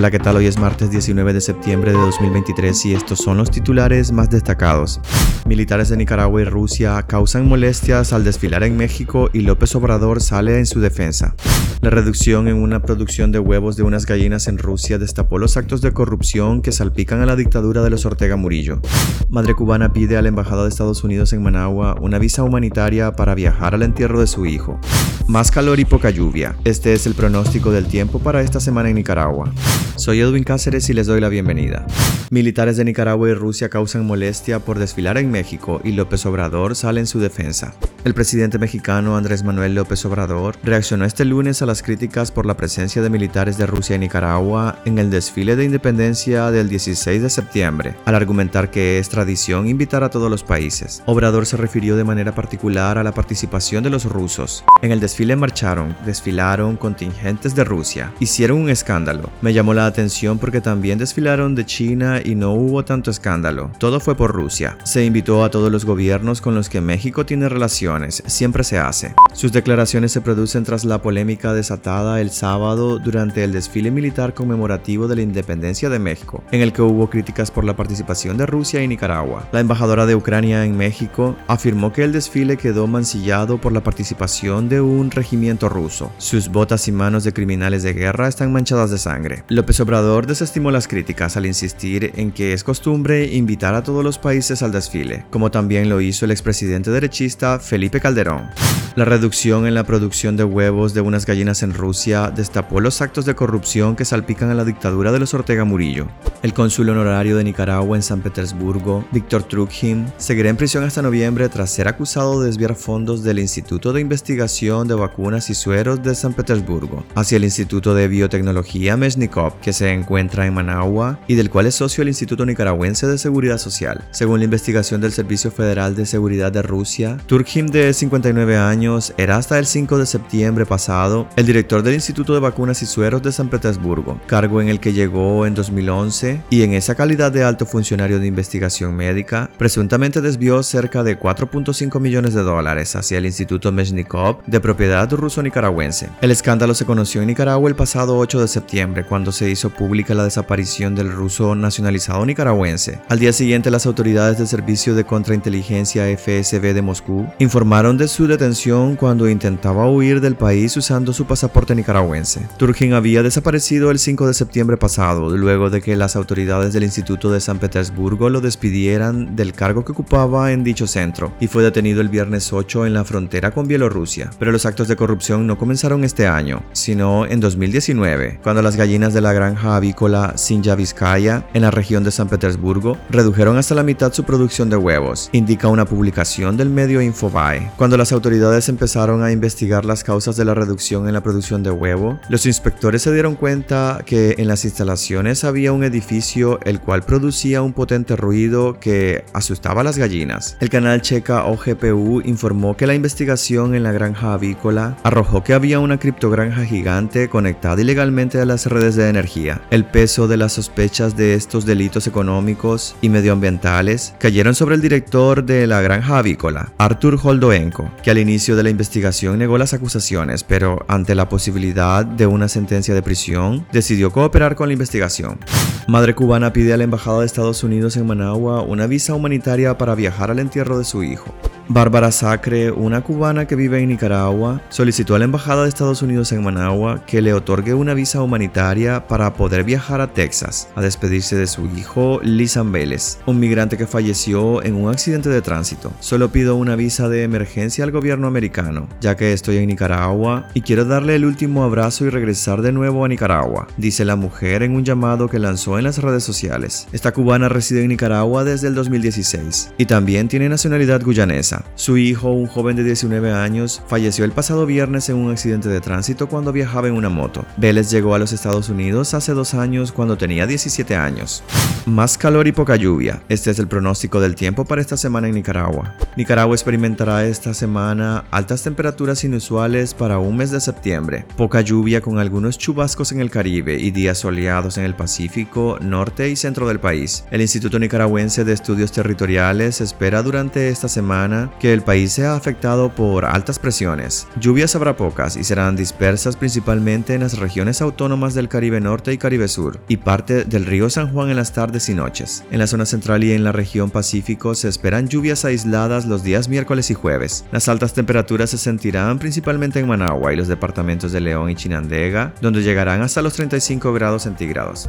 Hola, ¿qué tal? Hoy es martes 19 de septiembre de 2023 y estos son los titulares más destacados. Militares de Nicaragua y Rusia causan molestias al desfilar en México y López Obrador sale en su defensa. La reducción en una producción de huevos de unas gallinas en Rusia destapó los actos de corrupción que salpican a la dictadura de los Ortega Murillo. Madre cubana pide a la Embajada de Estados Unidos en Managua una visa humanitaria para viajar al entierro de su hijo. Más calor y poca lluvia. Este es el pronóstico del tiempo para esta semana en Nicaragua. Soy Edwin Cáceres y les doy la bienvenida. Militares de Nicaragua y Rusia causan molestia por desfilar en México y López Obrador sale en su defensa. El presidente mexicano Andrés Manuel López Obrador reaccionó este lunes a las críticas por la presencia de militares de Rusia y Nicaragua en el desfile de independencia del 16 de septiembre, al argumentar que es tradición invitar a todos los países. Obrador se refirió de manera particular a la participación de los rusos. En el desfile marcharon, desfilaron contingentes de Rusia, hicieron un escándalo. Me llamó la atención porque también desfilaron de China y no hubo tanto escándalo. Todo fue por Rusia. Se invitó a todos los gobiernos con los que México tiene relación siempre se hace. Sus declaraciones se producen tras la polémica desatada el sábado durante el desfile militar conmemorativo de la independencia de México, en el que hubo críticas por la participación de Rusia y Nicaragua. La embajadora de Ucrania en México afirmó que el desfile quedó mancillado por la participación de un regimiento ruso. Sus botas y manos de criminales de guerra están manchadas de sangre. López Obrador desestimó las críticas al insistir en que es costumbre invitar a todos los países al desfile, como también lo hizo el expresidente derechista Felipe Calderón. La reducción en la producción de huevos de unas gallinas en Rusia destapó los actos de corrupción que salpican a la dictadura de los Ortega Murillo. El cónsul honorario de Nicaragua en San Petersburgo, Víctor Trukhin, seguirá en prisión hasta noviembre tras ser acusado de desviar fondos del Instituto de Investigación de Vacunas y Sueros de San Petersburgo hacia el Instituto de Biotecnología Que se encuentra en Managua y del cual es socio el Instituto Nicaragüense de Seguridad Social. Según la investigación del Servicio Federal de Seguridad de Rusia, Turkhin de 59 años, era hasta el 5 de septiembre pasado el director del Instituto de Vacunas y Sueros de San Petersburgo, cargo en el que llegó en 2011 y en esa calidad de alto funcionario de investigación médica, presuntamente desvió cerca de 4.5 millones de dólares hacia el Instituto Meshnikov de propiedad ruso-nicaragüense. El escándalo se conoció en Nicaragua el pasado 8 de septiembre cuando se hizo pública la desaparición del ruso nacionalizado nicaragüense. Al día siguiente las autoridades del Servicio de Contrainteligencia FSB de Moscú informaron de su detención cuando intentaba huir del país usando su pasaporte nicaragüense. Turkin había desaparecido el 5 de septiembre pasado, luego de que las autoridades del Instituto de San Petersburgo lo despidieran del cargo que ocupaba en dicho centro, y fue detenido el viernes 8 en la frontera con Bielorrusia. Pero los actos de corrupción no comenzaron este año, sino en 2019, cuando las gallinas de la granja avícola Sinja Vizcaya, en la región de San Petersburgo, redujeron hasta la mitad su producción de huevos, indica una publicación del medio Infobae. Cuando las autoridades empezaron a investigar las causas de la reducción en la producción de huevo, los inspectores se dieron cuenta que en las instalaciones había un edificio el cual producía un potente ruido que asustaba a las gallinas. El canal checa OGPU informó que la investigación en la granja avícola arrojó que había una criptogranja gigante conectada ilegalmente a las redes de energía. El peso de las sospechas de estos delitos económicos y medioambientales cayeron sobre el director de la granja avícola, Arthur Holt que al inicio de la investigación negó las acusaciones, pero ante la posibilidad de una sentencia de prisión, decidió cooperar con la investigación. Madre cubana pide a la Embajada de Estados Unidos en Managua una visa humanitaria para viajar al entierro de su hijo. Bárbara Sacre, una cubana que vive en Nicaragua, solicitó a la Embajada de Estados Unidos en Managua que le otorgue una visa humanitaria para poder viajar a Texas a despedirse de su hijo Lisan Vélez, un migrante que falleció en un accidente de tránsito. Solo pido una visa de emergencia al gobierno americano, ya que estoy en Nicaragua y quiero darle el último abrazo y regresar de nuevo a Nicaragua, dice la mujer en un llamado que lanzó en las redes sociales. Esta cubana reside en Nicaragua desde el 2016 y también tiene nacionalidad guyanesa. Su hijo, un joven de 19 años, falleció el pasado viernes en un accidente de tránsito cuando viajaba en una moto. Vélez llegó a los Estados Unidos hace dos años cuando tenía 17 años. Más calor y poca lluvia. Este es el pronóstico del tiempo para esta semana en Nicaragua. Nicaragua experimentará esta semana altas temperaturas inusuales para un mes de septiembre. Poca lluvia con algunos chubascos en el Caribe y días soleados en el Pacífico, norte y centro del país. El Instituto Nicaragüense de Estudios Territoriales espera durante esta semana que el país sea afectado por altas presiones. Lluvias habrá pocas y serán dispersas principalmente en las regiones autónomas del Caribe Norte y Caribe Sur y parte del río San Juan en las tardes y noches. En la zona central y en la región Pacífico se esperan lluvias aisladas los días miércoles y jueves. Las altas temperaturas se sentirán principalmente en Managua y los departamentos de León y Chinandega, donde llegarán hasta los 35 grados centígrados.